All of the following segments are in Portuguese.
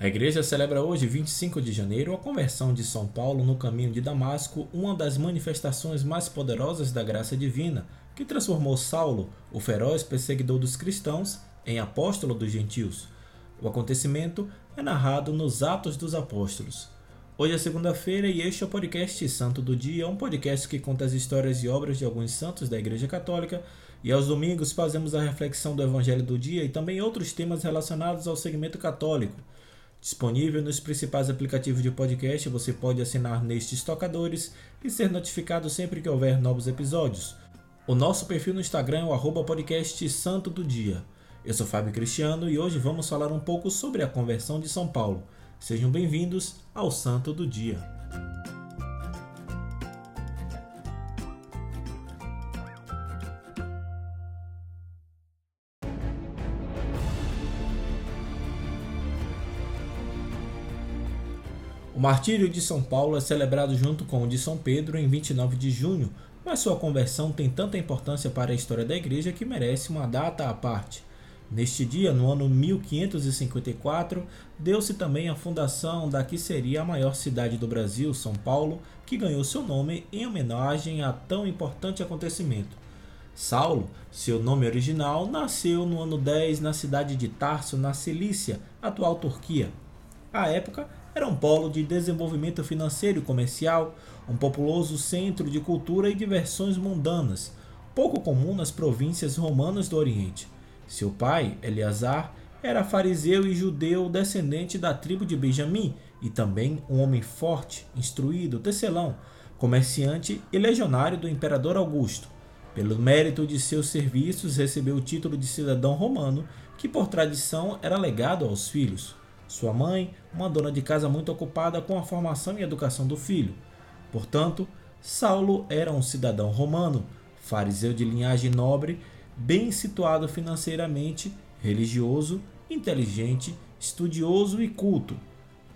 A igreja celebra hoje, 25 de janeiro, a conversão de São Paulo no caminho de Damasco, uma das manifestações mais poderosas da graça divina, que transformou Saulo, o feroz perseguidor dos cristãos, em apóstolo dos gentios. O acontecimento é narrado nos Atos dos Apóstolos. Hoje é segunda-feira e este é o podcast Santo do Dia, um podcast que conta as histórias e obras de alguns santos da Igreja Católica, e aos domingos fazemos a reflexão do Evangelho do Dia e também outros temas relacionados ao segmento católico. Disponível nos principais aplicativos de podcast, você pode assinar nestes tocadores e ser notificado sempre que houver novos episódios. O nosso perfil no Instagram é o podcast Santo do Dia. Eu sou Fábio Cristiano e hoje vamos falar um pouco sobre a conversão de São Paulo. Sejam bem-vindos ao Santo do Dia. O martírio de São Paulo é celebrado junto com o de São Pedro em 29 de junho, mas sua conversão tem tanta importância para a história da igreja que merece uma data à parte. Neste dia, no ano 1554, deu-se também a fundação da que seria a maior cidade do Brasil, São Paulo, que ganhou seu nome em homenagem a tão importante acontecimento. Saulo, seu nome original, nasceu no ano 10 na cidade de Tarso, na Cilícia, atual Turquia. À época, era um polo de desenvolvimento financeiro e comercial, um populoso centro de cultura e diversões mundanas, pouco comum nas províncias romanas do Oriente. Seu pai, Eleazar, era fariseu e judeu descendente da tribo de Benjamim e também um homem forte, instruído, tecelão, comerciante e legionário do imperador Augusto. Pelo mérito de seus serviços, recebeu o título de cidadão romano, que por tradição era legado aos filhos. Sua mãe, uma dona de casa muito ocupada com a formação e educação do filho. Portanto, Saulo era um cidadão romano, fariseu de linhagem nobre, bem situado financeiramente, religioso, inteligente, estudioso e culto.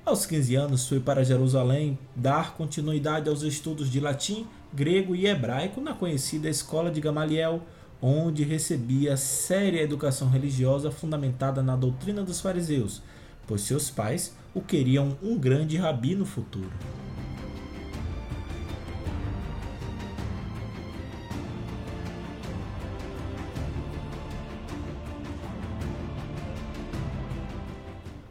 Aos 15 anos foi para Jerusalém dar continuidade aos estudos de latim, grego e hebraico na conhecida escola de Gamaliel, onde recebia séria educação religiosa fundamentada na doutrina dos fariseus pois seus pais o queriam um grande rabi no futuro.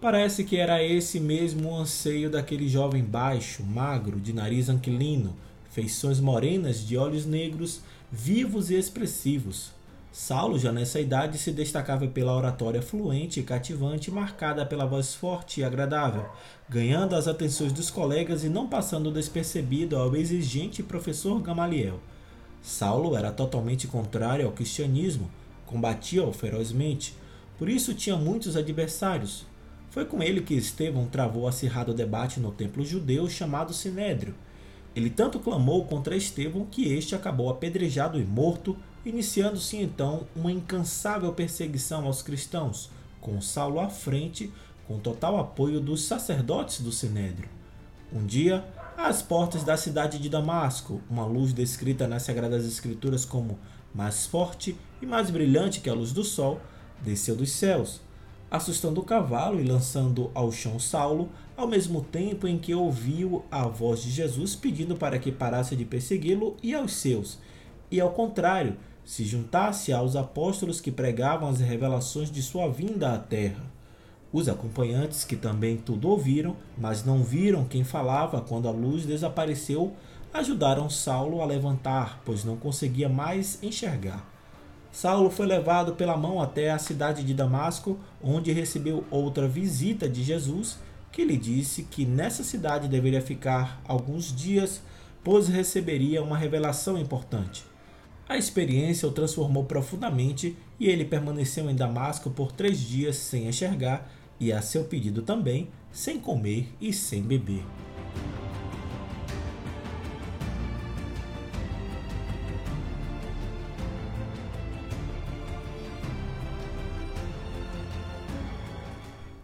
Parece que era esse mesmo o anseio daquele jovem baixo, magro, de nariz anquilino, feições morenas, de olhos negros, vivos e expressivos, Saulo, já nessa idade, se destacava pela oratória fluente e cativante, marcada pela voz forte e agradável, ganhando as atenções dos colegas e não passando despercebido ao exigente professor Gamaliel. Saulo era totalmente contrário ao cristianismo, combatia-o ferozmente, por isso tinha muitos adversários. Foi com ele que Estevão travou acirrado debate no templo judeu chamado Sinédrio. Ele tanto clamou contra Estevão que este acabou apedrejado e morto iniciando-se então uma incansável perseguição aos cristãos, com Saulo à frente, com total apoio dos sacerdotes do Sinédrio. Um dia, às portas da cidade de Damasco, uma luz descrita nas Sagradas Escrituras como mais forte e mais brilhante que a luz do sol, desceu dos céus, assustando o cavalo e lançando ao chão Saulo, ao mesmo tempo em que ouviu a voz de Jesus pedindo para que parasse de persegui-lo e aos seus, e ao contrário, se juntasse aos apóstolos que pregavam as revelações de sua vinda à terra. Os acompanhantes, que também tudo ouviram, mas não viram quem falava quando a luz desapareceu, ajudaram Saulo a levantar, pois não conseguia mais enxergar. Saulo foi levado pela mão até a cidade de Damasco, onde recebeu outra visita de Jesus, que lhe disse que nessa cidade deveria ficar alguns dias, pois receberia uma revelação importante. A experiência o transformou profundamente e ele permaneceu em Damasco por três dias sem enxergar e, a seu pedido também, sem comer e sem beber.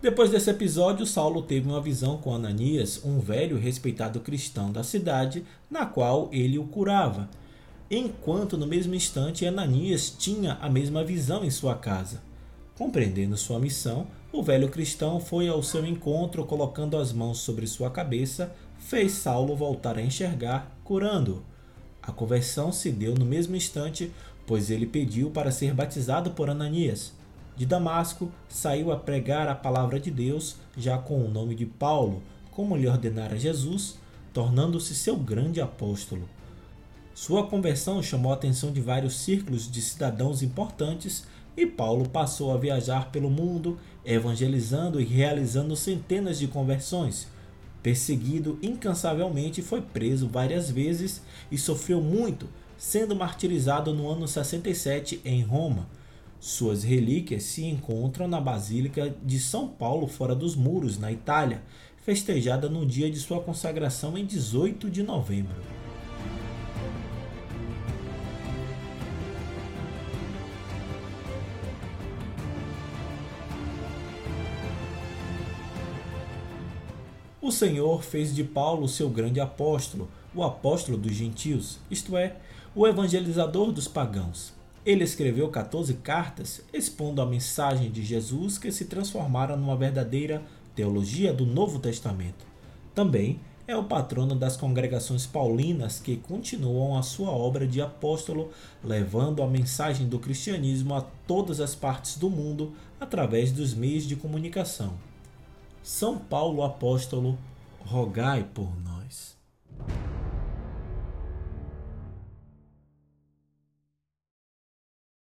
Depois desse episódio, Saulo teve uma visão com Ananias, um velho respeitado cristão da cidade, na qual ele o curava enquanto no mesmo instante Ananias tinha a mesma visão em sua casa. Compreendendo sua missão, o velho cristão foi ao seu encontro colocando as mãos sobre sua cabeça, fez Saulo voltar a enxergar, curando-o. A conversão se deu no mesmo instante, pois ele pediu para ser batizado por Ananias. De Damasco, saiu a pregar a palavra de Deus, já com o nome de Paulo, como lhe ordenara Jesus, tornando-se seu grande apóstolo. Sua conversão chamou a atenção de vários círculos de cidadãos importantes e Paulo passou a viajar pelo mundo, evangelizando e realizando centenas de conversões. Perseguido incansavelmente, foi preso várias vezes e sofreu muito, sendo martirizado no ano 67 em Roma. Suas relíquias se encontram na Basílica de São Paulo, fora dos muros, na Itália, festejada no dia de sua consagração em 18 de novembro. O Senhor fez de Paulo seu grande apóstolo, o apóstolo dos gentios, isto é, o evangelizador dos pagãos. Ele escreveu 14 cartas expondo a mensagem de Jesus que se transformaram numa verdadeira teologia do Novo Testamento. Também é o patrono das congregações paulinas que continuam a sua obra de apóstolo, levando a mensagem do cristianismo a todas as partes do mundo através dos meios de comunicação. São Paulo apóstolo, rogai por nós.